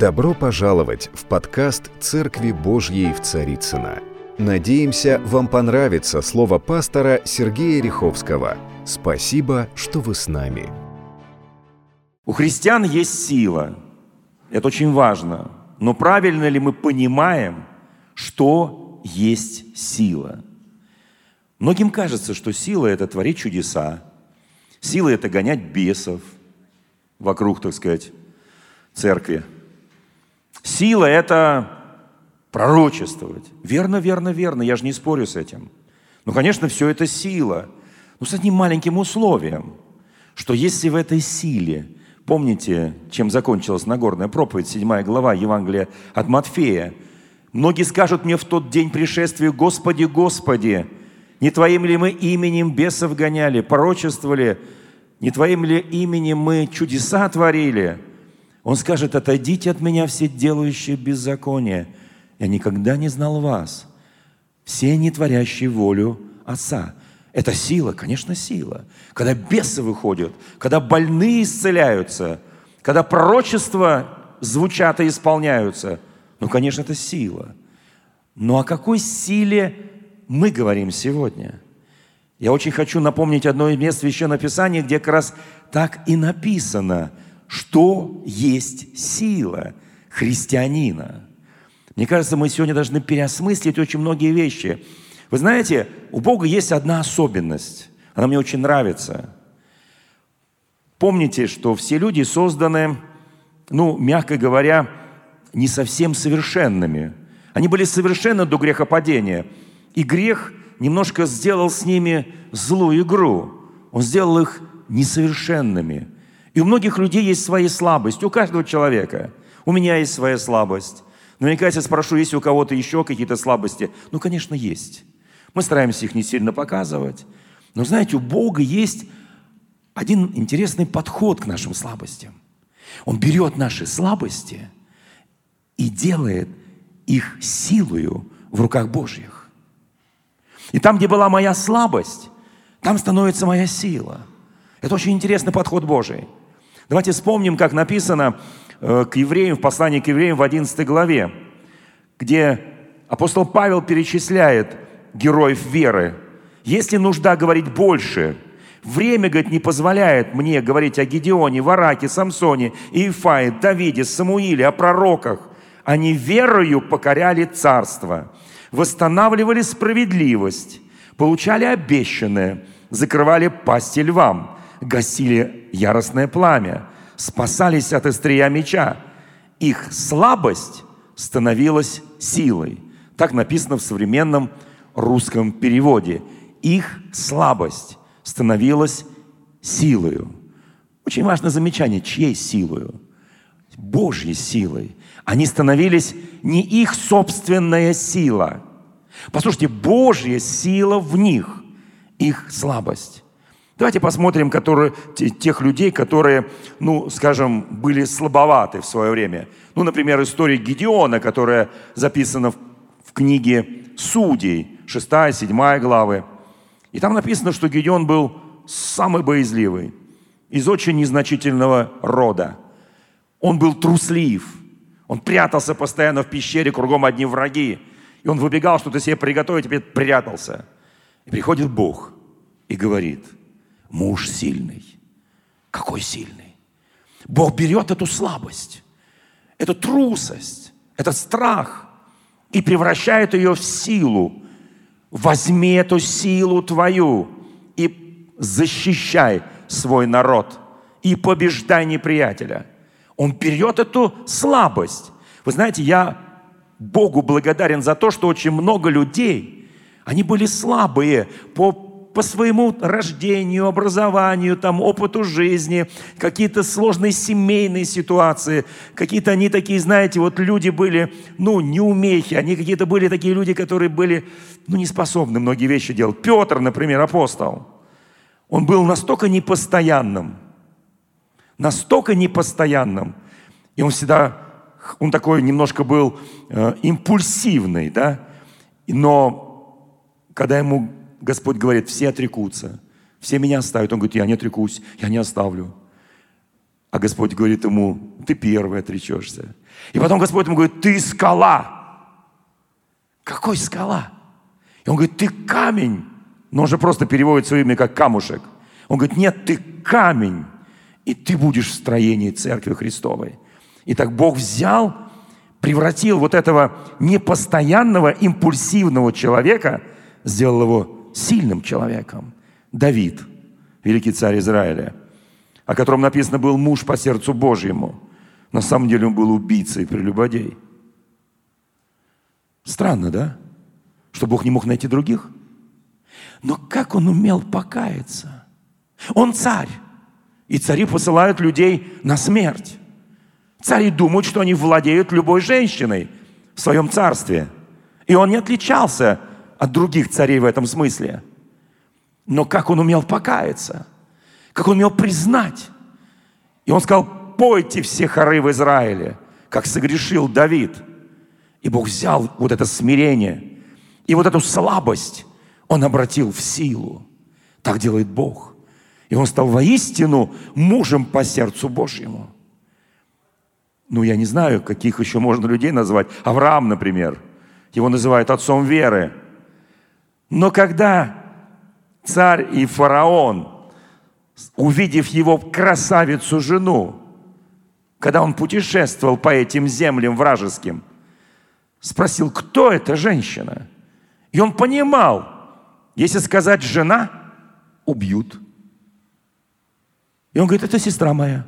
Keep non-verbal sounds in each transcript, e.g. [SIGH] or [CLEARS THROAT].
Добро пожаловать в подкаст «Церкви Божьей в Царицына. Надеемся, вам понравится слово пастора Сергея Риховского. Спасибо, что вы с нами. У христиан есть сила. Это очень важно. Но правильно ли мы понимаем, что есть сила? Многим кажется, что сила – это творить чудеса. Сила – это гонять бесов вокруг, так сказать, церкви. Сила – это пророчествовать. Верно, верно, верно, я же не спорю с этим. Ну, конечно, все это сила. Но с одним маленьким условием, что если в этой силе, помните, чем закончилась Нагорная проповедь, 7 глава Евангелия от Матфея, многие скажут мне в тот день пришествия, Господи, Господи, не Твоим ли мы именем бесов гоняли, пророчествовали, не Твоим ли именем мы чудеса творили – он скажет, отойдите от меня все делающие беззаконие. Я никогда не знал вас. Все не творящие волю Отца. Это сила, конечно, сила. Когда бесы выходят, когда больные исцеляются, когда пророчества звучат и исполняются, ну, конечно, это сила. Но о какой силе мы говорим сегодня? Я очень хочу напомнить одно из мест Священного Писания, где как раз так и написано – что есть сила христианина. Мне кажется, мы сегодня должны переосмыслить очень многие вещи. Вы знаете, у Бога есть одна особенность. Она мне очень нравится. Помните, что все люди созданы, ну, мягко говоря, не совсем совершенными. Они были совершенны до грехопадения. И грех немножко сделал с ними злую игру. Он сделал их несовершенными – и у многих людей есть свои слабости, у каждого человека. У меня есть своя слабость. Наверняка я спрошу, есть у кого-то еще какие-то слабости. Ну, конечно, есть. Мы стараемся их не сильно показывать. Но знаете, у Бога есть один интересный подход к нашим слабостям. Он берет наши слабости и делает их силою в руках Божьих. И там, где была моя слабость, там становится моя сила. Это очень интересный подход Божий. Давайте вспомним, как написано э, к евреям, в послании к евреям в 11 главе, где апостол Павел перечисляет героев веры. Если нужда говорить больше, время, говорит, не позволяет мне говорить о Гедеоне, Вараке, Самсоне, Иефае, Давиде, Самуиле, о пророках. Они верою покоряли царство, восстанавливали справедливость, получали обещанное, закрывали пасти львам – гасили яростное пламя, спасались от острия меча. Их слабость становилась силой. Так написано в современном русском переводе. Их слабость становилась силою. Очень важное замечание, чьей силою? Божьей силой. Они становились не их собственная сила. Послушайте, Божья сила в них, их слабость. Давайте посмотрим которые, тех людей, которые, ну, скажем, были слабоваты в свое время. Ну, например, история Гедеона, которая записана в, в книге Судей, 6-7 главы. И там написано, что Гедеон был самый боязливый, из очень незначительного рода. Он был труслив, он прятался постоянно в пещере, кругом одни враги. И он выбегал что-то себе приготовить, теперь прятался. И приходит Бог и говорит – муж сильный. Какой сильный? Бог берет эту слабость, эту трусость, этот страх и превращает ее в силу. Возьми эту силу твою и защищай свой народ и побеждай неприятеля. Он берет эту слабость. Вы знаете, я Богу благодарен за то, что очень много людей, они были слабые по по своему рождению, образованию, там, опыту жизни, какие-то сложные семейные ситуации, какие-то они такие, знаете, вот люди были, ну, неумехи, они какие-то были такие люди, которые были, ну, не способны многие вещи делать. Петр, например, апостол, он был настолько непостоянным, настолько непостоянным, и он всегда, он такой немножко был э, импульсивный, да, но когда ему Господь говорит, все отрекутся, все меня оставят. Он говорит, я не отрекусь, я не оставлю. А Господь говорит ему, ты первый отречешься. И потом Господь ему говорит, ты скала. Какой скала? И он говорит, ты камень. Но он же просто переводит свое имя как камушек. Он говорит, нет, ты камень, и ты будешь в строении Церкви Христовой. И так Бог взял, превратил вот этого непостоянного, импульсивного человека, сделал его сильным человеком. Давид, великий царь Израиля, о котором написано был муж по сердцу Божьему. На самом деле он был убийцей прелюбодей. Странно, да? Что Бог не мог найти других? Но как он умел покаяться? Он царь. И цари посылают людей на смерть. Цари думают, что они владеют любой женщиной в своем царстве. И он не отличался от других царей в этом смысле. Но как он умел покаяться? Как он умел признать? И он сказал, пойте все хоры в Израиле, как согрешил Давид. И Бог взял вот это смирение и вот эту слабость, он обратил в силу. Так делает Бог. И он стал воистину мужем по сердцу Божьему. Ну, я не знаю, каких еще можно людей назвать. Авраам, например. Его называют отцом веры. Но когда царь и фараон, увидев его красавицу жену, когда он путешествовал по этим землям вражеским, спросил, кто эта женщина? И он понимал, если сказать «жена», убьют – и он говорит, это сестра моя.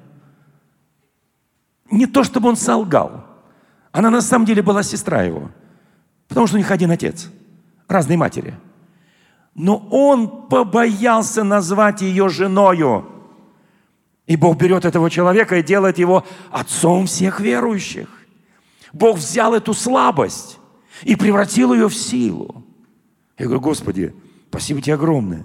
Не то, чтобы он солгал. Она на самом деле была сестра его. Потому что у них один отец. Разные матери. Но он побоялся назвать ее женою. И Бог берет этого человека и делает его отцом всех верующих. Бог взял эту слабость и превратил ее в силу. Я говорю, Господи, спасибо тебе огромное.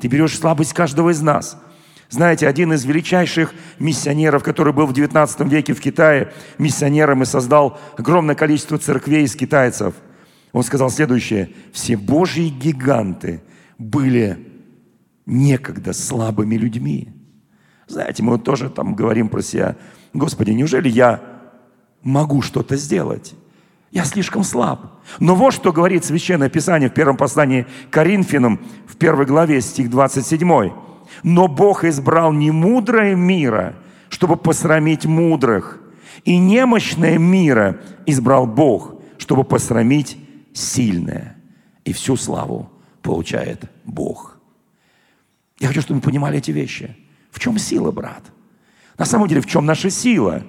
Ты берешь слабость каждого из нас – знаете, один из величайших миссионеров, который был в 19 веке в Китае, миссионером и создал огромное количество церквей из китайцев, он сказал следующее. Все Божьи гиганты были некогда слабыми людьми. Знаете, мы вот тоже там говорим про себя. Господи, неужели я могу что-то сделать? Я слишком слаб. Но вот что говорит Священное Писание в первом послании Коринфянам в первой главе, стих 27. Но Бог избрал не мудрое мира, чтобы посрамить мудрых, и немощное мира избрал Бог, чтобы посрамить сильное. И всю славу получает Бог. Я хочу, чтобы вы понимали эти вещи. В чем сила, брат? На самом деле, в чем наша сила?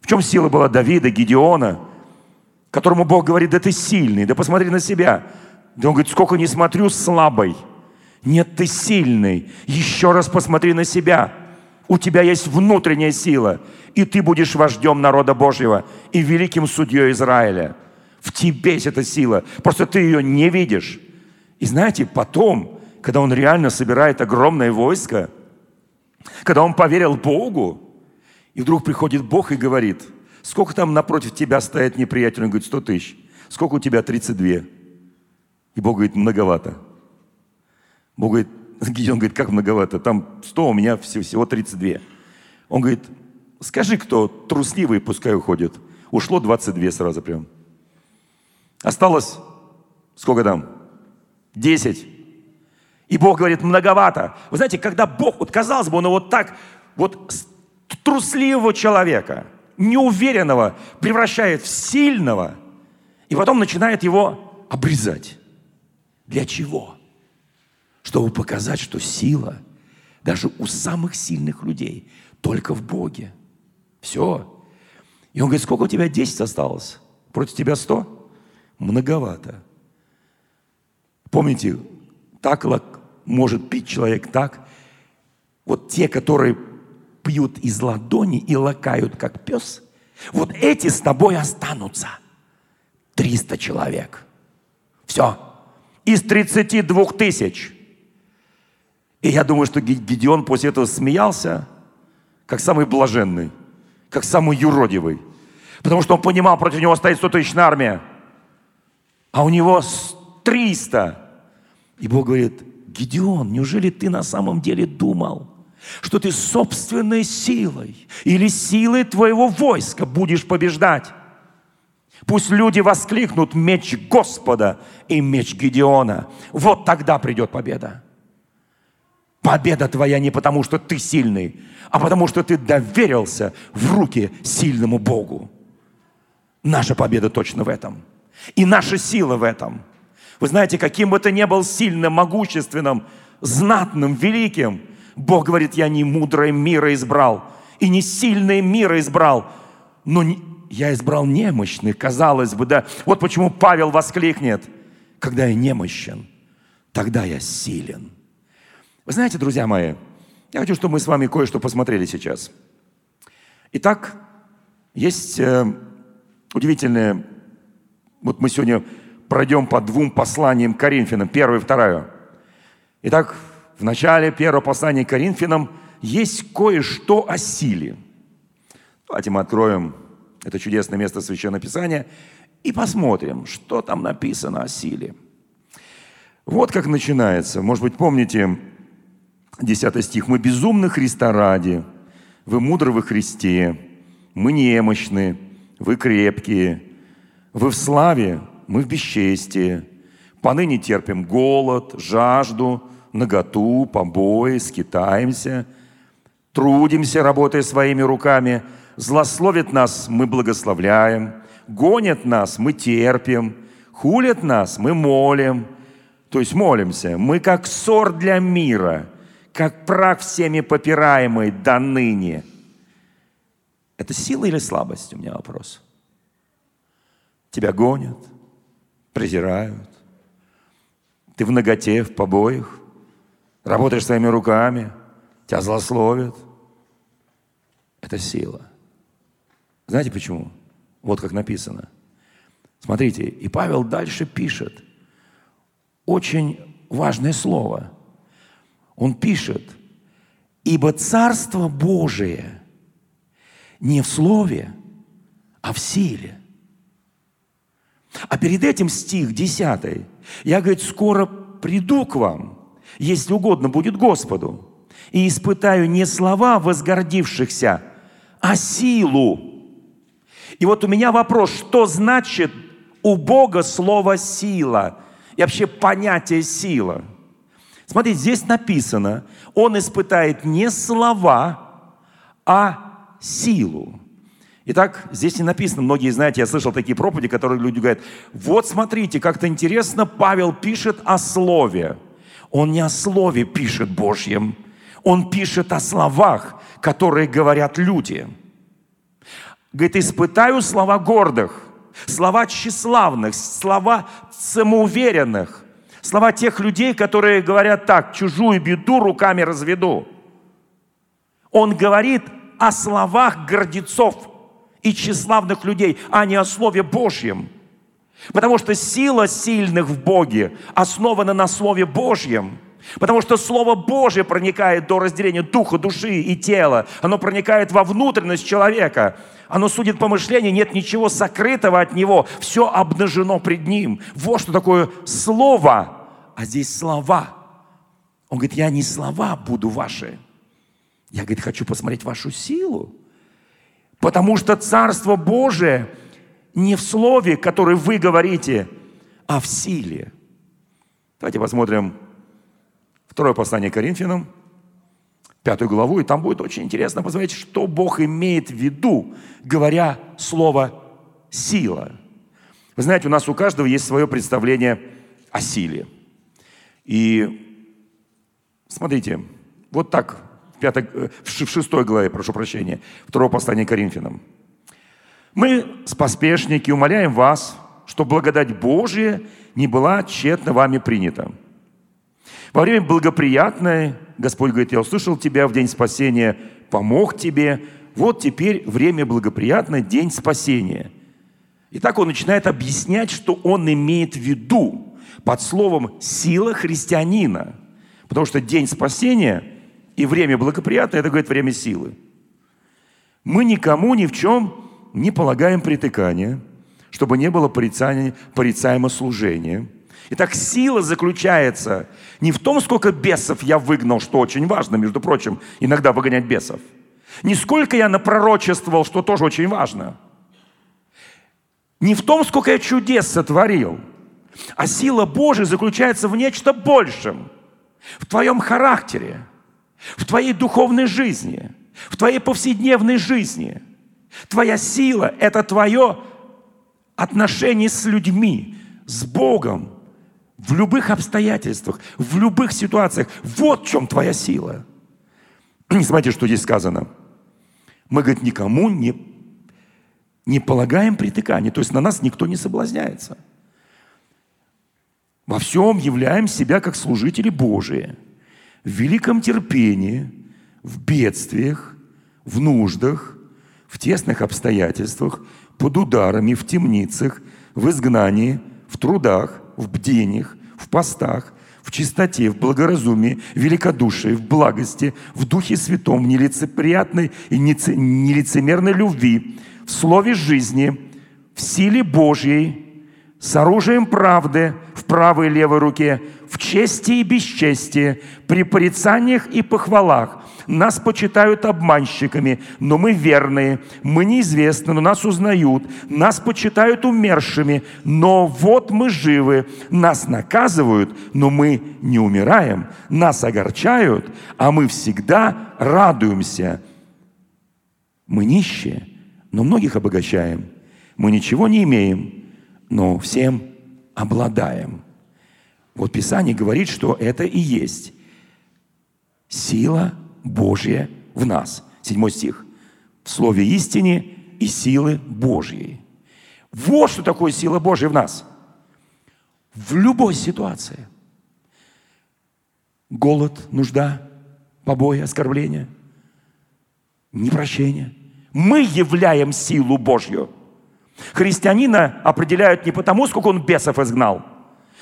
В чем сила была Давида, Гедеона, которому Бог говорит, да ты сильный, да посмотри на себя. Да он говорит, сколько не смотрю, слабый – нет, ты сильный. Еще раз посмотри на себя. У тебя есть внутренняя сила, и ты будешь вождем народа Божьего и великим судьей Израиля. В тебе есть эта сила. Просто ты ее не видишь. И знаете, потом, когда он реально собирает огромное войско, когда он поверил Богу, и вдруг приходит Бог и говорит, сколько там напротив тебя стоит неприятель? Он говорит, 100 тысяч. Сколько у тебя? 32. И Бог говорит, многовато. Бог говорит, [LAUGHS] Гедеон говорит, как многовато? Там 100, у меня всего 32. Он говорит, скажи, кто трусливый, пускай уходит. Ушло 22 сразу прям. Осталось, сколько там? 10. И Бог говорит, многовато. Вы знаете, когда Бог, вот казалось бы, он вот так, вот трусливого человека, неуверенного, превращает в сильного, и потом начинает его обрезать. Для чего? чтобы показать, что сила даже у самых сильных людей только в Боге. Все. И он говорит, сколько у тебя 10 осталось? Против тебя 100? Многовато. Помните, так может пить человек так. Вот те, которые пьют из ладони и лакают, как пес, вот эти с тобой останутся. 300 человек. Все. Из 32 тысяч – и я думаю, что Гедеон после этого смеялся, как самый блаженный, как самый юродивый. Потому что он понимал, против него стоит 100 тысячная армия, а у него 300. И Бог говорит, Гедеон, неужели ты на самом деле думал, что ты собственной силой или силой твоего войска будешь побеждать. Пусть люди воскликнут меч Господа и меч Гедеона. Вот тогда придет победа. Победа твоя не потому, что ты сильный, а потому, что ты доверился в руки сильному Богу. Наша победа точно в этом. И наша сила в этом. Вы знаете, каким бы ты ни был сильным, могущественным, знатным, великим, Бог говорит, я не мудрое мира избрал, и не сильное мира избрал, но не, я избрал немощных, казалось бы, да. Вот почему Павел воскликнет, когда я немощен, тогда я силен. Вы знаете, друзья мои, я хочу, чтобы мы с вами кое-что посмотрели сейчас. Итак, есть э, удивительное, вот мы сегодня пройдем по двум посланиям Коринфянам, первое и второе. Итак, в начале первого послания Коринфянам есть кое-что о силе. Давайте мы откроем это чудесное место Священного Писания и посмотрим, что там написано о силе. Вот как начинается. Может быть, помните 10 стих. «Мы безумны Христа ради, вы мудры во Христе, мы немощны, вы крепкие, вы в славе, мы в бесчестии, поныне терпим голод, жажду, наготу, побои, скитаемся, трудимся, работая своими руками, злословит нас, мы благословляем, гонят нас, мы терпим, хулят нас, мы молим, то есть молимся. Мы как ссор для мира, как прах всеми попираемый до ныне. Это сила или слабость? У меня вопрос. Тебя гонят, презирают. Ты в ноготе, в побоях работаешь своими руками, тебя злословят. Это сила. Знаете почему? Вот как написано. Смотрите, и Павел дальше пишет очень важное слово. Он пишет, ибо Царство Божие не в слове, а в силе. А перед этим стих 10. Я, говорит, скоро приду к вам, если угодно будет Господу, и испытаю не слова возгордившихся, а силу. И вот у меня вопрос, что значит у Бога слово «сила» и вообще понятие «сила»? Смотрите, здесь написано, он испытает не слова, а силу. Итак, здесь не написано, многие знаете, я слышал такие проповеди, которые люди говорят, вот смотрите, как-то интересно, Павел пишет о слове. Он не о слове пишет Божьем, он пишет о словах, которые говорят люди. Говорит, испытаю слова гордых, слова тщеславных, слова самоуверенных, слова тех людей, которые говорят так, чужую беду руками разведу. Он говорит о словах гордецов и тщеславных людей, а не о Слове Божьем – Потому что сила сильных в Боге основана на Слове Божьем. Потому что Слово Божье проникает до разделения духа, души и тела. Оно проникает во внутренность человека. Оно судит помышления, нет ничего сокрытого от него. Все обнажено пред ним. Вот что такое Слово, а здесь слова. Он говорит, я не слова буду ваши. Я, говорит, хочу посмотреть вашу силу. Потому что Царство Божие – не в слове, которое вы говорите, а в силе. Давайте посмотрим второе послание Коринфянам, пятую главу, и там будет очень интересно посмотреть, что Бог имеет в виду, говоря слово «сила». Вы знаете, у нас у каждого есть свое представление о силе. И смотрите, вот так, пятой, э, в шестой главе, прошу прощения, второго послания Коринфянам – мы, споспешники, умоляем вас, что благодать Божия не была тщетно вами принята. Во время благоприятное, Господь говорит, я услышал тебя в день спасения, помог тебе, вот теперь время благоприятное, день спасения. И так он начинает объяснять, что он имеет в виду под словом «сила христианина». Потому что день спасения и время благоприятное – это, говорит, время силы. Мы никому ни в чем не полагаем притыкания, чтобы не было порицания, порицаемо служения, Итак, сила заключается не в том, сколько бесов я выгнал, что очень важно, между прочим, иногда выгонять бесов. Не сколько я напророчествовал, что тоже очень важно. Не в том, сколько я чудес сотворил, а сила Божия заключается в нечто большем. В твоем характере, в твоей духовной жизни, в твоей повседневной жизни. Твоя сила – это твое отношение с людьми, с Богом, в любых обстоятельствах, в любых ситуациях. Вот в чем твоя сила. [CLEARS THROAT] Смотрите, что здесь сказано. Мы, говорит, никому не не полагаем притыкания, то есть на нас никто не соблазняется. Во всем являем себя как служители Божии, в великом терпении, в бедствиях, в нуждах, в тесных обстоятельствах, под ударами, в темницах, в изгнании, в трудах, в бдениях, в постах, в чистоте, в благоразумии, в великодушии, в благости, в Духе Святом, в нелицеприятной и нелицемерной любви, в слове жизни, в силе Божьей, с оружием правды в правой и левой руке, в чести и бесчестии, при порицаниях и похвалах. Нас почитают обманщиками, но мы верные. Мы неизвестны, но нас узнают. Нас почитают умершими, но вот мы живы. Нас наказывают, но мы не умираем. Нас огорчают, а мы всегда радуемся. Мы нищие, но многих обогащаем. Мы ничего не имеем, но всем обладаем. Вот Писание говорит, что это и есть сила Божья в нас. Седьмой стих. В слове истине и силы Божьей. Вот что такое сила Божья в нас. В любой ситуации. Голод, нужда, побои, оскорбления, непрощение – мы являем силу Божью. Христианина определяют не потому, сколько он бесов изгнал.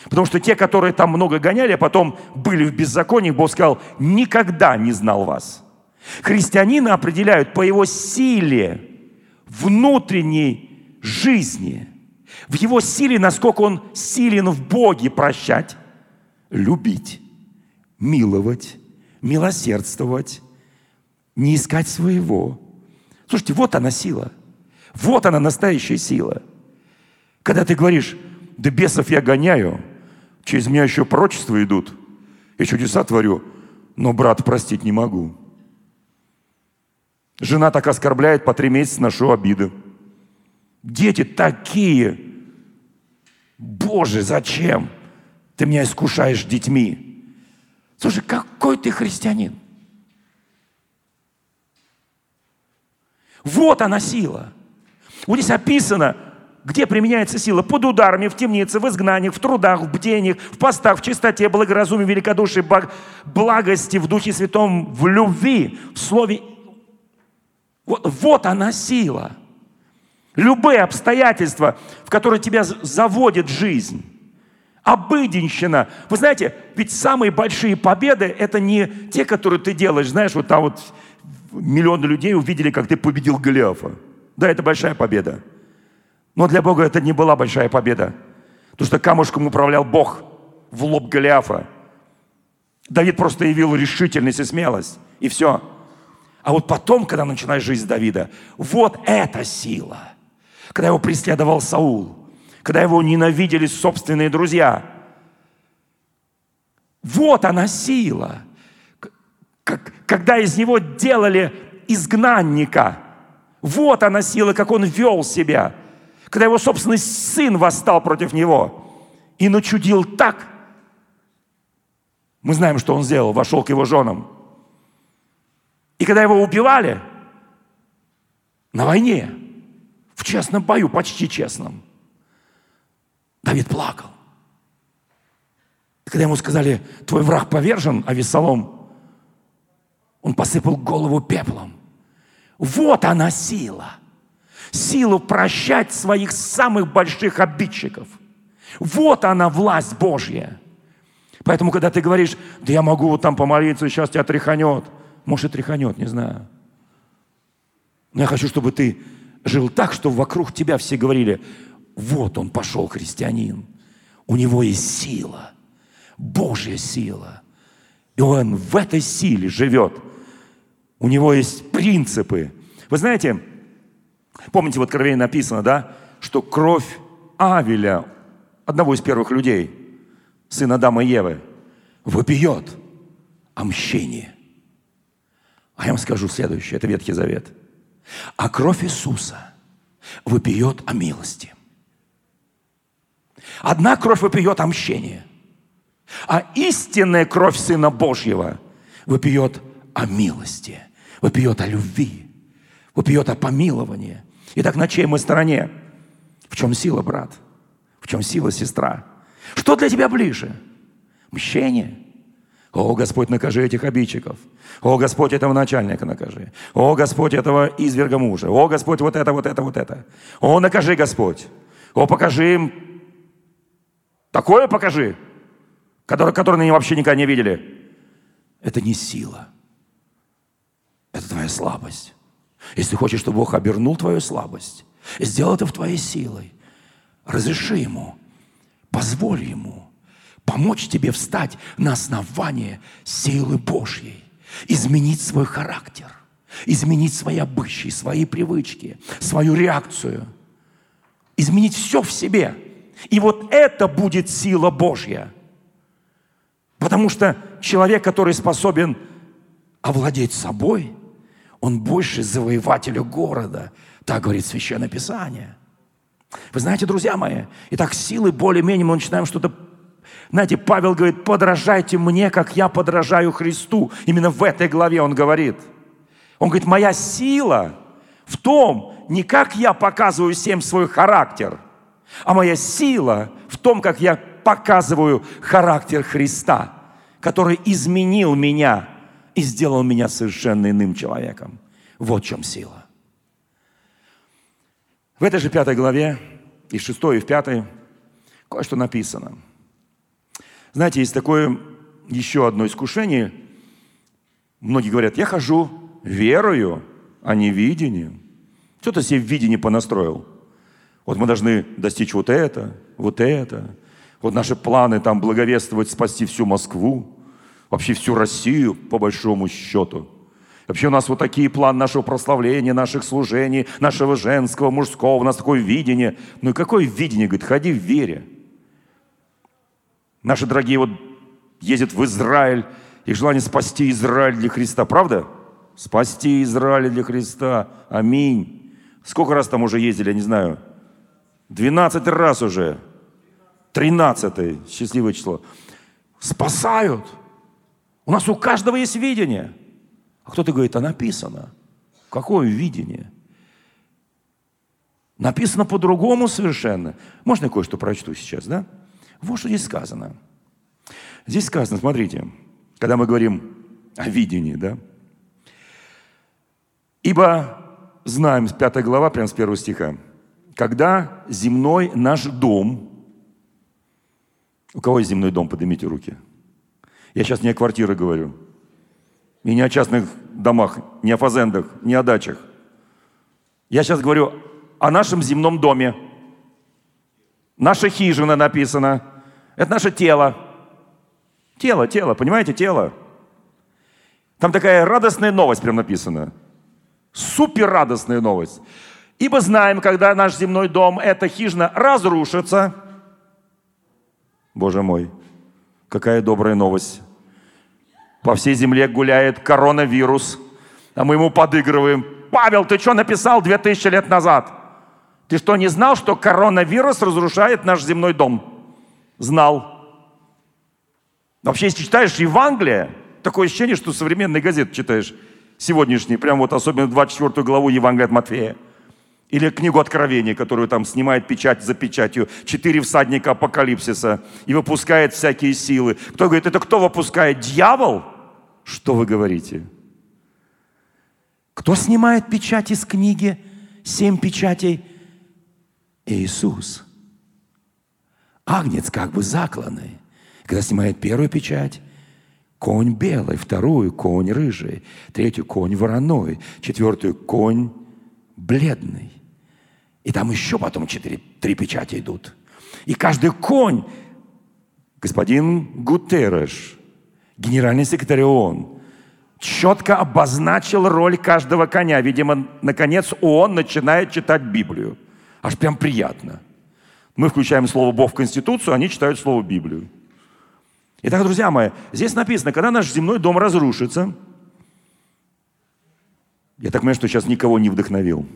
Потому что те, которые там много гоняли, а потом были в беззаконии, Бог сказал, никогда не знал вас. Христианина определяют по его силе внутренней жизни, в его силе, насколько он силен в Боге прощать, любить, миловать, милосердствовать, не искать своего – Слушайте, вот она сила. Вот она настоящая сила. Когда ты говоришь, да бесов я гоняю, через меня еще прочества идут, я чудеса творю, но брат простить не могу. Жена так оскорбляет, по три месяца ношу обиды. Дети такие. Боже, зачем? Ты меня искушаешь детьми. Слушай, какой ты христианин? Вот она сила. Вот здесь описано, где применяется сила? Под ударами, в темнице, в изгнаниях, в трудах, в бдениях, в постах, в чистоте, благоразумии, великодушии, благости, в Духе Святом, в любви, в слове. Вот, вот она сила. Любые обстоятельства, в которые тебя заводит жизнь. Обыденщина. Вы знаете, ведь самые большие победы – это не те, которые ты делаешь, знаешь, вот там вот миллионы людей увидели, как ты победил Голиафа. Да, это большая победа. Но для Бога это не была большая победа. Потому что камушком управлял Бог в лоб Голиафа. Давид просто явил решительность и смелость. И все. А вот потом, когда начинаешь жизнь Давида, вот эта сила. Когда его преследовал Саул, когда его ненавидели собственные друзья. Вот она сила когда из него делали изгнанника. Вот она сила, как он вел себя. Когда его собственный сын восстал против него и начудил так. Мы знаем, что он сделал, вошел к его женам. И когда его убивали на войне, в честном бою, почти честном, Давид плакал. И когда ему сказали, твой враг повержен, а Вессалом он посыпал голову пеплом. Вот она сила. Силу прощать своих самых больших обидчиков. Вот она власть Божья. Поэтому, когда ты говоришь, да я могу вот там помолиться, сейчас тебя тряханет. Может, и тряханет, не знаю. Но я хочу, чтобы ты жил так, что вокруг тебя все говорили, вот он пошел христианин. у него есть сила, Божья сила. И он в этой силе живет. У него есть принципы. Вы знаете, помните, в Откровении написано, да, что кровь Авеля, одного из первых людей, сына Адама и Евы, вопиет о мщении. А я вам скажу следующее, это Ветхий Завет. А кровь Иисуса вопиет о милости. Одна кровь вопиет о мщении, а истинная кровь Сына Божьего вопиет о милости, вопиет о любви, вопиет о помиловании. Итак, на чьей мы стороне? В чем сила, брат? В чем сила, сестра? Что для тебя ближе? Мщение? О, Господь, накажи этих обидчиков. О, Господь, этого начальника накажи. О, Господь, этого изверга мужа. О, Господь, вот это, вот это, вот это. О, накажи, Господь. О, покажи им Такое покажи, которое, которое они вообще никогда не видели. Это не сила. Это твоя слабость. Если хочешь, чтобы Бог обернул твою слабость, сделал это в твоей силой, разреши Ему, позволь Ему помочь тебе встать на основание силы Божьей, изменить свой характер, изменить свои обычаи, свои привычки, свою реакцию, изменить все в себе – и вот это будет сила Божья. Потому что человек, который способен овладеть собой, он больше завоевателя города. Так говорит Священное Писание. Вы знаете, друзья мои, и так силы более-менее мы начинаем что-то знаете, Павел говорит, подражайте мне, как я подражаю Христу. Именно в этой главе он говорит. Он говорит, моя сила в том, не как я показываю всем свой характер – а моя сила в том, как я показываю характер Христа, который изменил меня и сделал меня совершенно иным человеком. Вот в чем сила. В этой же пятой главе, и шестой, и в пятой, кое-что написано. Знаете, есть такое еще одно искушение. Многие говорят, я хожу верою, а не видением. Что ты себе в видении понастроил? Вот мы должны достичь вот это, вот это. Вот наши планы там благовествовать, спасти всю Москву, вообще всю Россию, по большому счету. Вообще у нас вот такие планы нашего прославления, наших служений, нашего женского, мужского, у нас такое видение. Ну и какое видение? Говорит, ходи в вере. Наши дорогие вот ездят в Израиль, их желание спасти Израиль для Христа, правда? Спасти Израиль для Христа. Аминь. Сколько раз там уже ездили, я не знаю, 12 раз уже. 13 счастливое число. Спасают. У нас у каждого есть видение. А кто-то говорит, а написано. Какое видение? Написано по-другому совершенно. Можно я кое-что прочту сейчас, да? Вот что здесь сказано. Здесь сказано, смотрите, когда мы говорим о видении, да? Ибо знаем, 5 глава, прямо с первого стиха, когда земной наш дом, у кого есть земной дом, поднимите руки. Я сейчас не о квартирах говорю, и не о частных домах, не о фазендах, не о дачах. Я сейчас говорю о нашем земном доме. Наша хижина написана. Это наше тело. Тело, тело, понимаете, тело. Там такая радостная новость прям написана. Супер радостная новость. Ибо знаем, когда наш земной дом, эта хижина, разрушится. Боже мой, какая добрая новость. По всей земле гуляет коронавирус, а мы ему подыгрываем. Павел, ты что написал 2000 лет назад? Ты что, не знал, что коронавирус разрушает наш земной дом? Знал. Вообще, если читаешь Евангелие, такое ощущение, что современные газеты читаешь, сегодняшние, прям вот особенно 24 главу Евангелия от Матфея – или книгу Откровения, которую там снимает печать за печатью. Четыре всадника апокалипсиса. И выпускает всякие силы. Кто говорит, это кто выпускает? Дьявол? Что вы говорите? Кто снимает печать из книги? Семь печатей? Иисус. Агнец как бы закланный. Когда снимает первую печать, конь белый, вторую конь рыжий, третью конь вороной, четвертую конь бледный. И там еще потом четыре, три печати идут. И каждый конь Господин Гутерреш, генеральный секретарь ООН, четко обозначил роль каждого коня. Видимо, наконец ООН начинает читать Библию. Аж прям приятно. Мы включаем слово Бог в Конституцию, они читают слово Библию. Итак, друзья мои, здесь написано, когда наш земной дом разрушится, я так понимаю, что сейчас никого не вдохновил.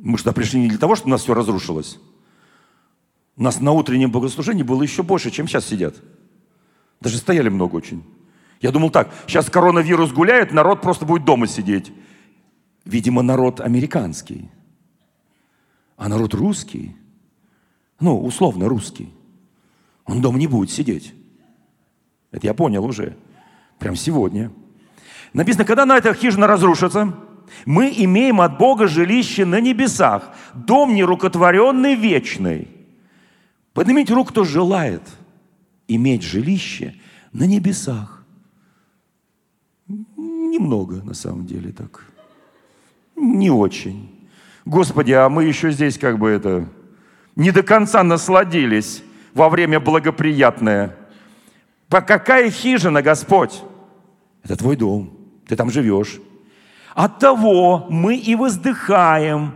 Мы что пришли не для того, чтобы у нас все разрушилось. У нас на утреннем богослужении было еще больше, чем сейчас сидят. Даже стояли много очень. Я думал так, сейчас коронавирус гуляет, народ просто будет дома сидеть. Видимо, народ американский. А народ русский, ну, условно русский, он дома не будет сидеть. Это я понял уже. Прям сегодня. Написано, когда на эта хижина разрушится, мы имеем от Бога жилище на небесах, дом нерукотворенный, вечный. Поднимите руку, кто желает иметь жилище на небесах. Немного, на самом деле, так. Не очень. Господи, а мы еще здесь как бы это не до конца насладились во время благоприятное. Какая хижина, Господь? Это твой дом. Ты там живешь. От того мы и воздыхаем.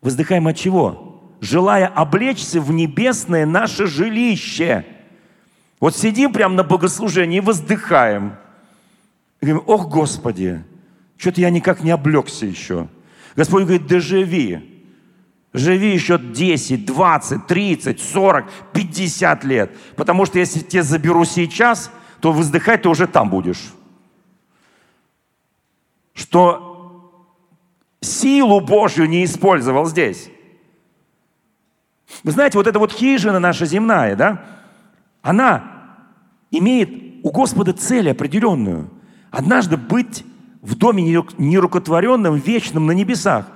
Воздыхаем от чего? Желая облечься в небесное наше жилище. Вот сидим прямо на богослужении и воздыхаем. И говорим, ох, Господи, что-то я никак не облегся еще. Господь говорит, да живи. Живи еще 10, 20, 30, 40, 50 лет. Потому что если тебя заберу сейчас, то воздыхать ты уже там будешь что силу Божью не использовал здесь. Вы знаете, вот эта вот хижина наша земная, да, она имеет у Господа цель определенную. Однажды быть в доме нерукотворенном, вечном на небесах.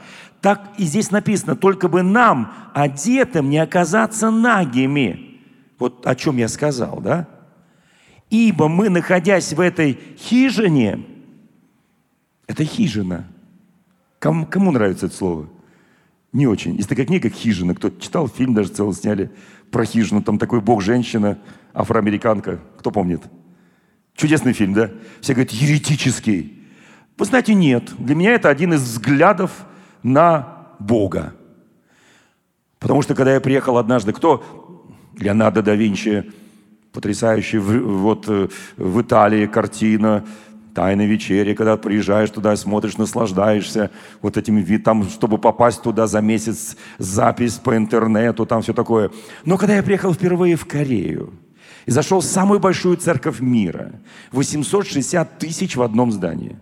Так и здесь написано, только бы нам, одетым, не оказаться нагими. Вот о чем я сказал, да? Ибо мы, находясь в этой хижине, это хижина. Кому, кому нравится это слово? Не очень. Есть такая книга «Хижина». Кто читал, фильм даже целый сняли про хижину. Там такой бог-женщина, афроамериканка. Кто помнит? Чудесный фильм, да? Все говорят, еретический. Вы знаете, нет. Для меня это один из взглядов на Бога. Потому что, когда я приехал однажды, кто? Леонардо да Винчи, потрясающий, вот э, в Италии картина, Тайной вечере, когда приезжаешь туда, смотришь, наслаждаешься вот этим видом, чтобы попасть туда за месяц, запись по интернету, там все такое. Но когда я приехал впервые в Корею и зашел в самую большую церковь мира, 860 тысяч в одном здании,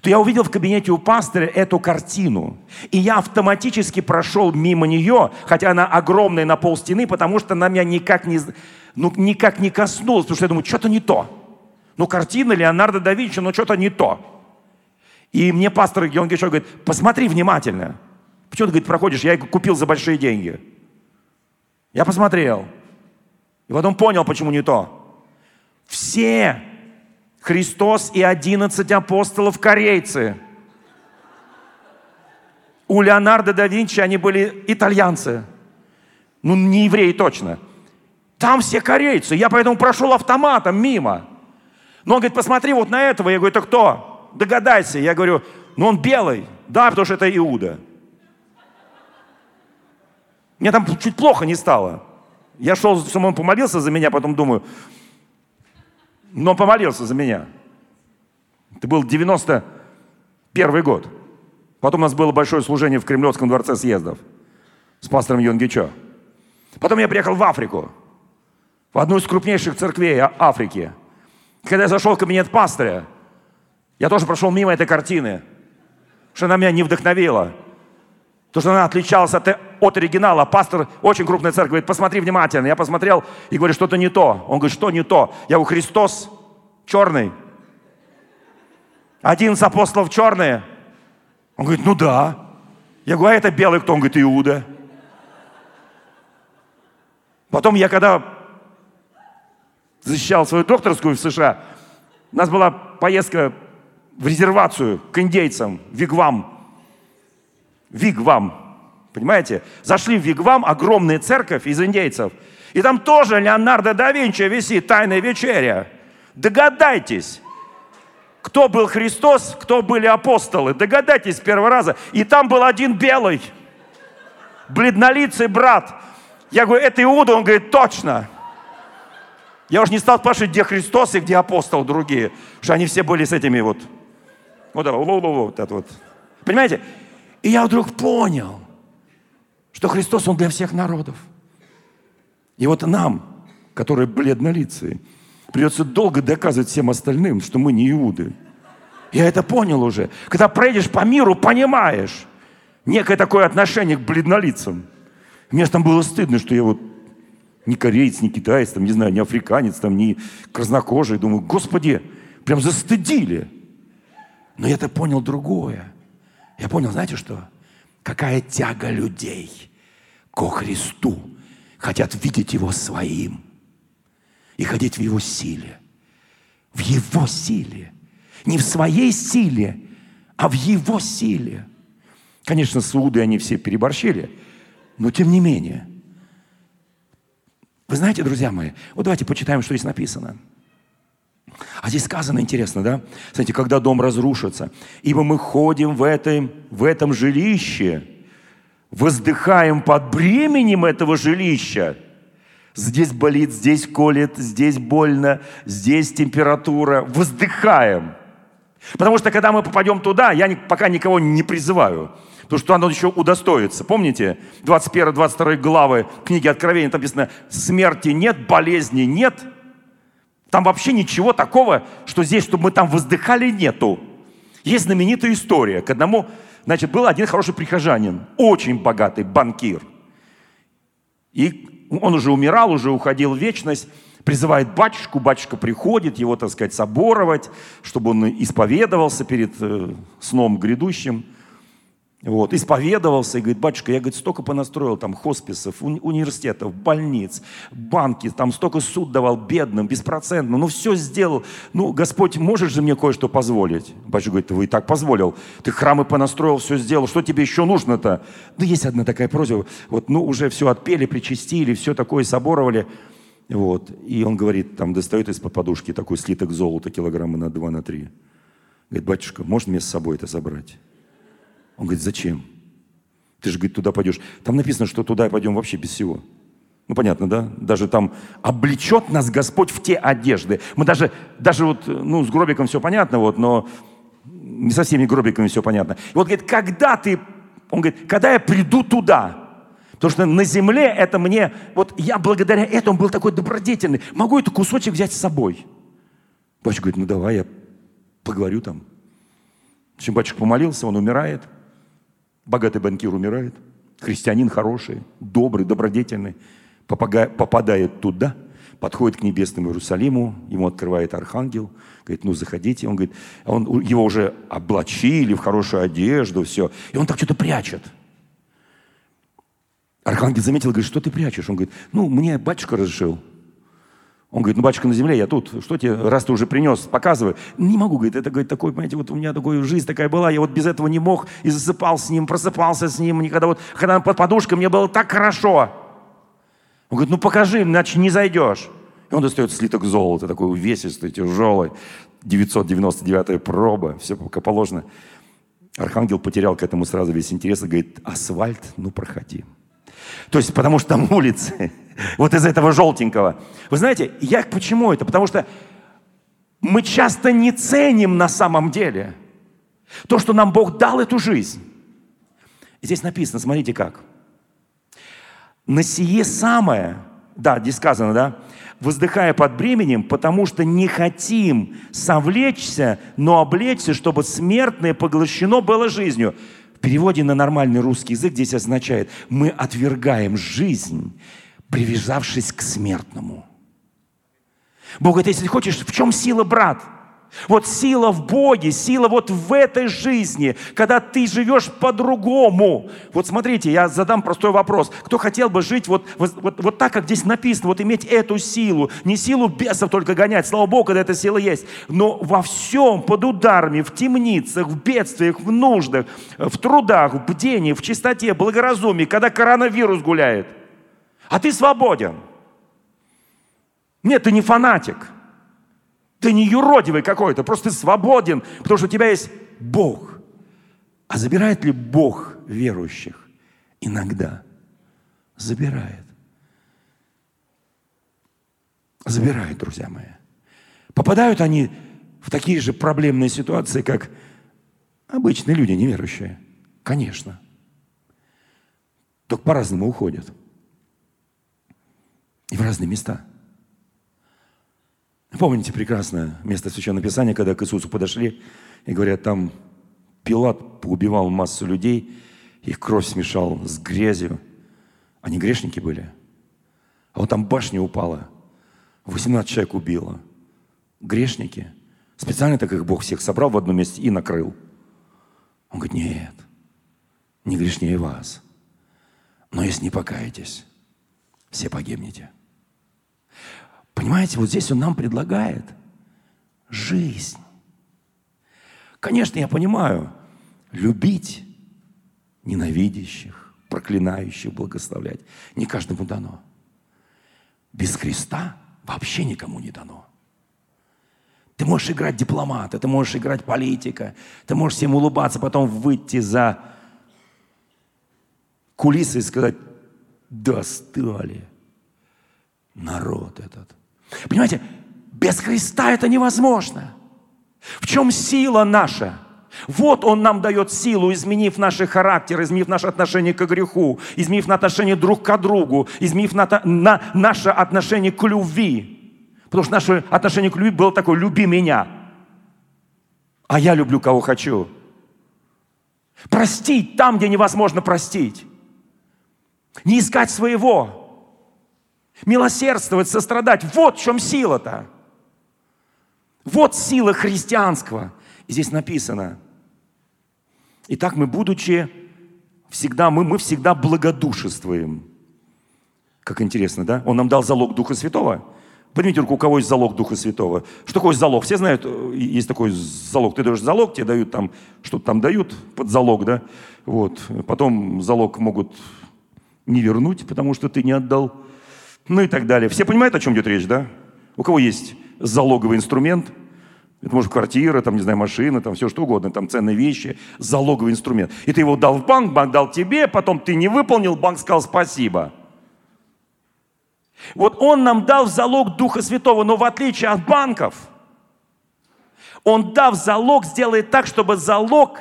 то я увидел в кабинете у пастора эту картину. И я автоматически прошел мимо нее, хотя она огромная на пол стены, потому что она меня никак не, ну, никак не коснулась, потому что я думаю, что-то не то. Ну, картина Леонардо да Винчи, ну, что-то не то. И мне пастор Геон Гешой говорит, посмотри внимательно. Почему ты, говорит, проходишь? Я ее купил за большие деньги. Я посмотрел. И потом понял, почему не то. Все Христос и 11 апостолов корейцы. У Леонардо да Винчи они были итальянцы. Ну, не евреи точно. Там все корейцы. Я поэтому прошел автоматом мимо. Но он говорит, посмотри вот на этого. Я говорю, это кто? Догадайся. Я говорю, ну он белый. Да, потому что это Иуда. Мне там чуть плохо не стало. Я шел, он помолился за меня, потом думаю, но помолился за меня. Это был 91 год. Потом у нас было большое служение в Кремлевском дворце съездов с пастором Йонгичо. Потом я приехал в Африку, в одну из крупнейших церквей Африки – когда я зашел в кабинет пастыря, я тоже прошел мимо этой картины, что она меня не вдохновила. То, что она отличалась от, от оригинала. Пастор очень крупной церкви говорит, посмотри внимательно. Я посмотрел и говорю, что-то не то. Он говорит, что не то? Я говорю, Христос черный. Один из апостолов черные. Он говорит, ну да. Я говорю, а это белый кто? Он говорит, Иуда. Потом я когда защищал свою докторскую в США, у нас была поездка в резервацию к индейцам, Вигвам. Вигвам. Понимаете? Зашли в Вигвам, огромная церковь из индейцев. И там тоже Леонардо да Винчи висит, «Тайная вечеря». Догадайтесь, кто был Христос, кто были апостолы. Догадайтесь с первого раза. И там был один белый, бледнолицый брат. Я говорю, это Иуда? Он говорит, точно. Я уже не стал спрашивать, где Христос и где апостол другие. Потому что они все были с этими вот. Вот, вот, вот, вот это вот. Понимаете? И я вдруг понял, что Христос, Он для всех народов. И вот нам, которые бледнолицые, придется долго доказывать всем остальным, что мы не иуды. Я это понял уже. Когда проедешь по миру, понимаешь некое такое отношение к бледнолицам. Мне там было стыдно, что я вот не кореец, не китаец, там, не знаю, не африканец, там, не краснокожий. Думаю, Господи, прям застыдили. Но я-то понял другое. Я понял, знаете что? Какая тяга людей ко Христу. Хотят видеть Его своим и ходить в Его силе. В Его силе. Не в своей силе, а в Его силе. Конечно, с Иудой они все переборщили, но тем не менее. Вы знаете, друзья мои, вот давайте почитаем, что здесь написано. А здесь сказано, интересно, да? Смотрите, когда дом разрушится, ибо мы ходим в этом, в этом жилище, воздыхаем под бременем этого жилища. Здесь болит, здесь колет, здесь больно, здесь температура. Воздыхаем. Потому что когда мы попадем туда, я пока никого не призываю, потому что оно еще удостоится. Помните, 21-22 главы книги Откровения, там написано, смерти нет, болезни нет. Там вообще ничего такого, что здесь, чтобы мы там воздыхали, нету. Есть знаменитая история. К одному, значит, был один хороший прихожанин, очень богатый банкир. И он уже умирал, уже уходил в вечность призывает батюшку, батюшка приходит его, так сказать, соборовать, чтобы он исповедовался перед э, сном грядущим. Вот, исповедовался и говорит, батюшка, я, говорит, столько понастроил там хосписов, уни- университетов, больниц, банки, там столько суд давал бедным, беспроцентно, ну все сделал. Ну, Господь, можешь же мне кое-что позволить? Батюшка говорит, вы и так позволил. Ты храмы понастроил, все сделал, что тебе еще нужно-то? Ну, есть одна такая просьба, вот, ну, уже все отпели, причастили, все такое соборовали. Вот. И он говорит, там достает из-под подушки такой слиток золота килограмма на 2, на 3. Говорит, батюшка, можно мне с собой это забрать? Он говорит, зачем? Ты же, говорит, туда пойдешь. Там написано, что туда пойдем вообще без всего. Ну, понятно, да? Даже там облечет нас Господь в те одежды. Мы даже, даже вот, ну, с гробиком все понятно, вот, но не со всеми гробиками все понятно. И вот, говорит, когда ты, он говорит, когда я приду туда, Потому что на земле это мне, вот я благодаря этому был такой добродетельный. Могу этот кусочек взять с собой. Батюшка говорит, ну давай, я поговорю там. В общем, батюшка помолился, он умирает. Богатый банкир умирает. Христианин хороший, добрый, добродетельный. Попадает туда, подходит к небесному Иерусалиму, ему открывает архангел, говорит, ну заходите. Он говорит, он, его уже облачили в хорошую одежду, все. И он так что-то прячет. Архангел заметил, говорит, что ты прячешь? Он говорит, ну, мне батюшка разрешил. Он говорит, ну, батюшка на земле, я тут. Что тебе, раз ты уже принес, показывай. Не могу, говорит, это, говорит, такой, понимаете, вот у меня такая жизнь такая была, я вот без этого не мог, и засыпал с ним, просыпался с ним, никогда вот, когда под подушкой, мне было так хорошо. Он говорит, ну, покажи, иначе не зайдешь. И он достает слиток золота, такой увесистый, тяжелый, 999 проба, все как положено. Архангел потерял к этому сразу весь интерес и говорит, асфальт, ну, проходи. То есть потому что там улицы. [LAUGHS] Вот из этого желтенького. Вы знаете, я почему это? Потому что мы часто не ценим на самом деле то, что нам Бог дал эту жизнь. Здесь написано, смотрите как. На сие самое, да, здесь сказано, да, воздыхая под бременем, потому что не хотим совлечься, но облечься, чтобы смертное поглощено было жизнью переводе на нормальный русский язык здесь означает, мы отвергаем жизнь, привязавшись к смертному. Бог говорит, если хочешь, в чем сила, брат? Вот сила в Боге, сила вот в этой жизни, когда ты живешь по-другому. Вот смотрите, я задам простой вопрос. Кто хотел бы жить вот, вот, вот, так, как здесь написано, вот иметь эту силу, не силу бесов только гонять, слава Богу, когда эта сила есть, но во всем под ударами, в темницах, в бедствиях, в нуждах, в трудах, в бдении, в чистоте, благоразумии, когда коронавирус гуляет. А ты свободен. Нет, ты не фанатик. Ты не юродивый какой-то, просто ты свободен, потому что у тебя есть Бог. А забирает ли Бог верующих? Иногда забирает. Забирает, друзья мои. Попадают они в такие же проблемные ситуации, как обычные люди, неверующие. Конечно. Только по-разному уходят. И в разные места – Помните прекрасное место Священного Писания, когда к Иисусу подошли и говорят, там Пилат убивал массу людей, их кровь смешал с грязью. Они грешники были. А вот там башня упала, 18 человек убило. Грешники. Специально так их Бог всех собрал в одном месте и накрыл. Он говорит, нет, не грешнее вас. Но если не покаетесь, все погибнете. Понимаете, вот здесь он нам предлагает жизнь. Конечно, я понимаю, любить ненавидящих, проклинающих, благословлять. Не каждому дано. Без Христа вообще никому не дано. Ты можешь играть дипломата, ты можешь играть политика, ты можешь всем улыбаться, потом выйти за кулисы и сказать, достали народ этот – Понимаете, без Христа это невозможно. В чем сила наша? Вот Он нам дает силу, изменив наш характер, изменив наше отношение к греху, изменив отношение друг к другу, изменив на, на наше отношение к любви. Потому что наше отношение к любви было такое, люби меня. А я люблю, кого хочу. Простить там, где невозможно простить. Не искать своего. Милосердствовать, сострадать. Вот в чем сила-то. Вот сила христианского. И здесь написано. Итак, мы, будучи всегда, мы, мы всегда благодушествуем. Как интересно, да? Он нам дал залог Духа Святого. Поднимите руку, у кого есть залог Духа Святого. Что такое залог? Все знают, э, есть такой залог. Ты даешь залог, тебе дают там, что-то там дают под залог, да? Вот. Потом залог могут не вернуть, потому что ты не отдал ну и так далее. Все понимают, о чем идет речь, да? У кого есть залоговый инструмент, это может квартира, там, не знаю, машина, там все что угодно, там ценные вещи, залоговый инструмент. И ты его дал в банк, банк дал тебе, потом ты не выполнил, банк сказал спасибо. Вот он нам дал залог Духа Святого, но в отличие от банков, он дав залог, сделает так, чтобы залог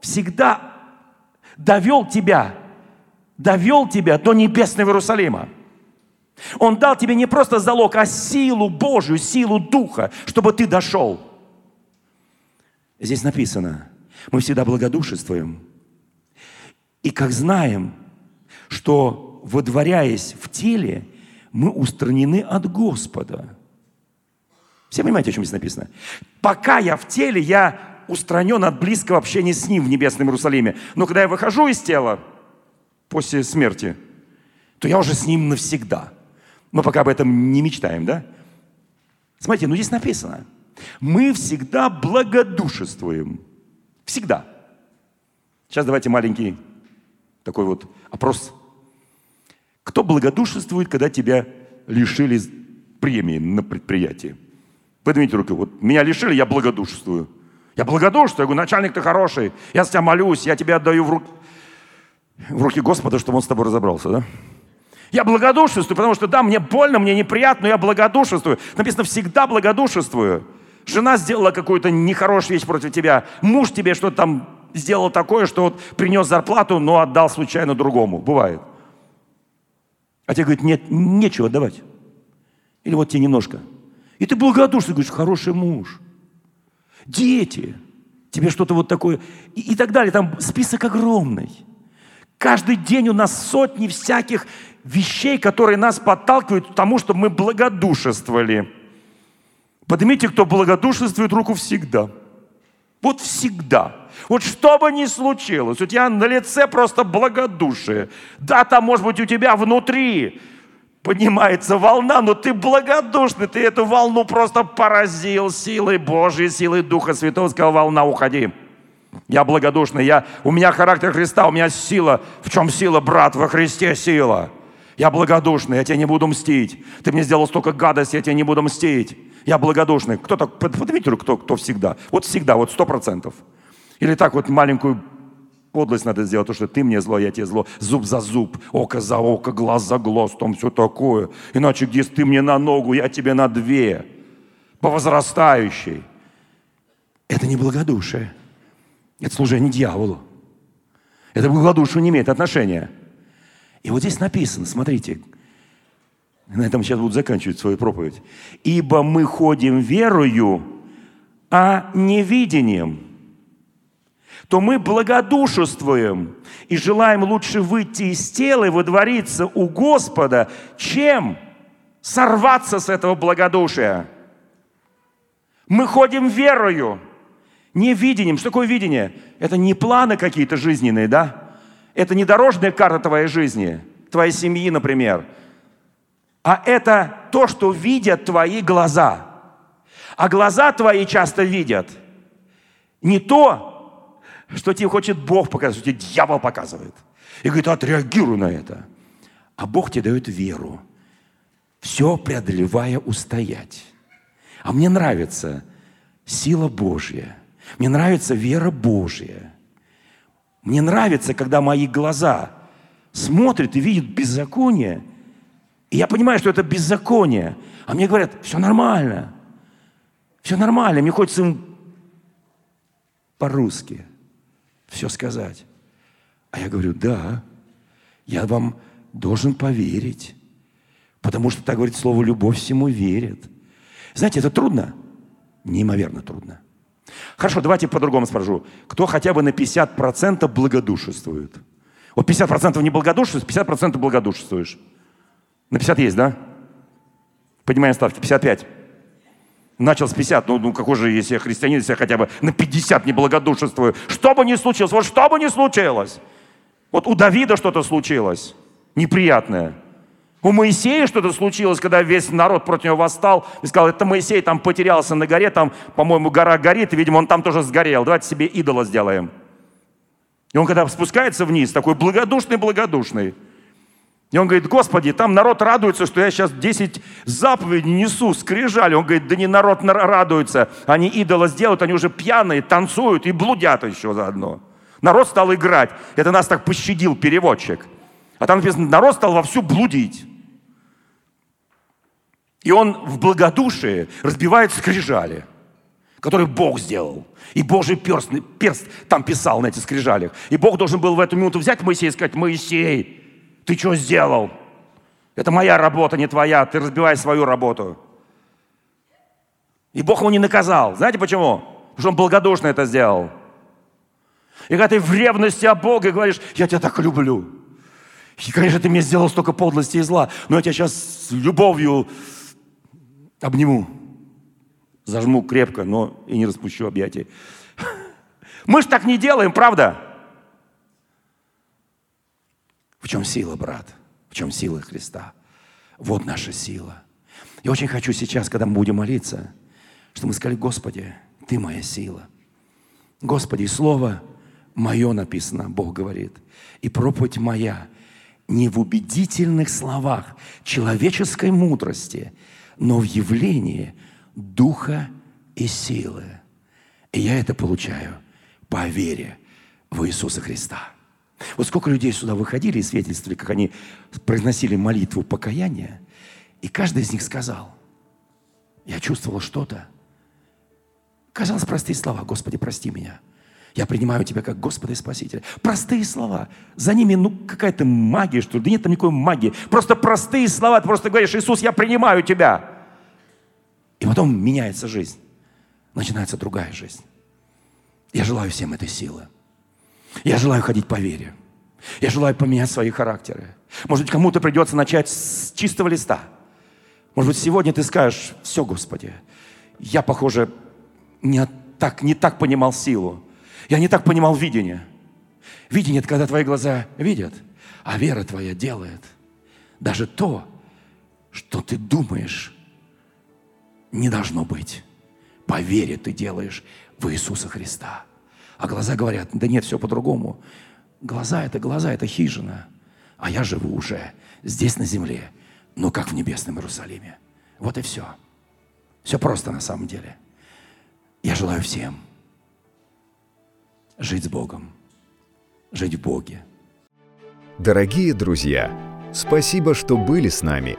всегда довел тебя, довел тебя до небесного Иерусалима. Он дал тебе не просто залог, а силу Божью, силу Духа, чтобы ты дошел. Здесь написано, мы всегда благодушествуем. И как знаем, что водворяясь в теле, мы устранены от Господа. Все понимаете, о чем здесь написано? Пока я в теле, я устранен от близкого общения с Ним в Небесном Иерусалиме. Но когда я выхожу из тела после смерти, то я уже с Ним навсегда – мы пока об этом не мечтаем, да? Смотрите, ну здесь написано. Мы всегда благодушествуем. Всегда. Сейчас давайте маленький такой вот опрос. Кто благодушествует, когда тебя лишили премии на предприятии? Поднимите руку. Вот меня лишили, я благодушествую. Я благодушествую. Я говорю, начальник ты хороший. Я с тебя молюсь, я тебя отдаю в руки, в руки Господа, чтобы он с тобой разобрался, да? Я благодушествую, потому что да, мне больно, мне неприятно, но я благодушествую. Написано, всегда благодушествую. Жена сделала какую-то нехорошую вещь против тебя. Муж тебе что-то там сделал такое, что вот принес зарплату, но отдал случайно другому. Бывает. А тебе говорит, нет, нечего давать. Или вот тебе немножко. И ты благодушный, говоришь, хороший муж. Дети. Тебе что-то вот такое. И, и так далее. Там список огромный. Каждый день у нас сотни всяких вещей, которые нас подталкивают к тому, чтобы мы благодушествовали. Поднимите, кто благодушествует руку всегда. Вот всегда. Вот что бы ни случилось, у тебя на лице просто благодушие. Да, там, может быть, у тебя внутри поднимается волна, но ты благодушный, ты эту волну просто поразил силой Божьей, силой Духа Святого, сказал, волна, уходи. Я благодушный, я, у меня характер Христа, у меня сила. В чем сила, брат? Во Христе сила. Я благодушный, я тебе не буду мстить. Ты мне сделал столько гадостей, я тебе не буду мстить. Я благодушный. Кто так, поднимите руку, кто, кто всегда. Вот всегда, вот сто процентов. Или так вот маленькую подлость надо сделать, то, что ты мне зло, я тебе зло. Зуб за зуб, око за око, глаз за глаз, там все такое. Иначе где ты мне на ногу, я тебе на две. По возрастающей. Это не благодушие. Это служение дьяволу. Это к благодушию не имеет отношения. И вот здесь написано, смотрите, на этом сейчас буду заканчивать свою проповедь. «Ибо мы ходим верою, а не видением» то мы благодушествуем и желаем лучше выйти из тела и водвориться у Господа, чем сорваться с этого благодушия. Мы ходим верою, не видением. Что такое видение? Это не планы какие-то жизненные, да? Это не дорожная карта твоей жизни, твоей семьи, например. А это то, что видят твои глаза. А глаза твои часто видят не то, что тебе хочет Бог показать, что тебе дьявол показывает. И говорит, отреагируй на это. А Бог тебе дает веру, все преодолевая устоять. А мне нравится сила Божья. Мне нравится вера Божья. Мне нравится, когда мои глаза смотрят и видят беззаконие. И я понимаю, что это беззаконие. А мне говорят, все нормально. Все нормально. Мне хочется им по-русски все сказать. А я говорю, да, я вам должен поверить. Потому что так говорит слово «любовь всему верит». Знаете, это трудно? Неимоверно трудно. Хорошо, давайте по-другому спрошу. Кто хотя бы на 50% благодушествует? Вот 50% не благодушествуешь, 50% благодушествуешь. На 50 есть, да? Поднимаем ставки. 55. Начал с 50, ну, ну какой же, если я христианин, если я хотя бы на 50 не благодушествую. Что бы ни случилось, вот что бы ни случилось. Вот у Давида что-то случилось неприятное. У Моисея что-то случилось, когда весь народ против него восстал и сказал, это Моисей там потерялся на горе, там, по-моему, гора горит, и, видимо, он там тоже сгорел. Давайте себе идола сделаем. И он когда спускается вниз, такой благодушный-благодушный, и он говорит, Господи, там народ радуется, что я сейчас 10 заповедей несу, скрижали. Он говорит, да не народ радуется, они идола сделают, они уже пьяные, танцуют и блудят еще заодно. Народ стал играть. Это нас так пощадил переводчик. А там написано, народ стал вовсю блудить. И он в благодушии разбивает скрижали, которые Бог сделал. И Божий перст, перст там писал на этих скрижалях. И Бог должен был в эту минуту взять Моисея и сказать, Моисей, ты что сделал? Это моя работа, не твоя. Ты разбивай свою работу. И Бог его не наказал. Знаете почему? Потому что он благодушно это сделал. И когда ты в ревности о Боге говоришь, я тебя так люблю. И, конечно, ты мне сделал столько подлости и зла, но я тебя сейчас с любовью обниму. Зажму крепко, но и не распущу объятия. Мы же так не делаем, правда? В чем сила, брат? В чем сила Христа? Вот наша сила. Я очень хочу сейчас, когда мы будем молиться, чтобы мы сказали, Господи, Ты моя сила. Господи, Слово мое написано, Бог говорит, и проповедь моя не в убедительных словах человеческой мудрости, но в явлении Духа и силы. И я это получаю по вере в Иисуса Христа. Вот сколько людей сюда выходили и свидетельствовали, как они произносили молитву покаяния, и каждый из них сказал, я чувствовал что-то. Казалось, простые слова, Господи, прости меня. Я принимаю Тебя как Господа и Спасителя. Простые слова. За ними, ну, какая-то магия, что ли? Да нет там никакой магии. Просто простые слова. Ты просто говоришь, Иисус, я принимаю Тебя. И потом меняется жизнь. Начинается другая жизнь. Я желаю всем этой силы. Я желаю ходить по вере. Я желаю поменять свои характеры. Может быть, кому-то придется начать с чистого листа. Может быть, сегодня ты скажешь, все, Господи, я, похоже, не так, не так понимал силу. Я не так понимал видение. Видение – это когда твои глаза видят, а вера твоя делает. Даже то, что ты думаешь, не должно быть. По вере ты делаешь в Иисуса Христа. А глаза говорят, да нет, все по-другому. Глаза – это глаза, это хижина. А я живу уже здесь на земле, но как в небесном Иерусалиме. Вот и все. Все просто на самом деле. Я желаю всем жить с Богом, жить в Боге. Дорогие друзья, спасибо, что были с нами.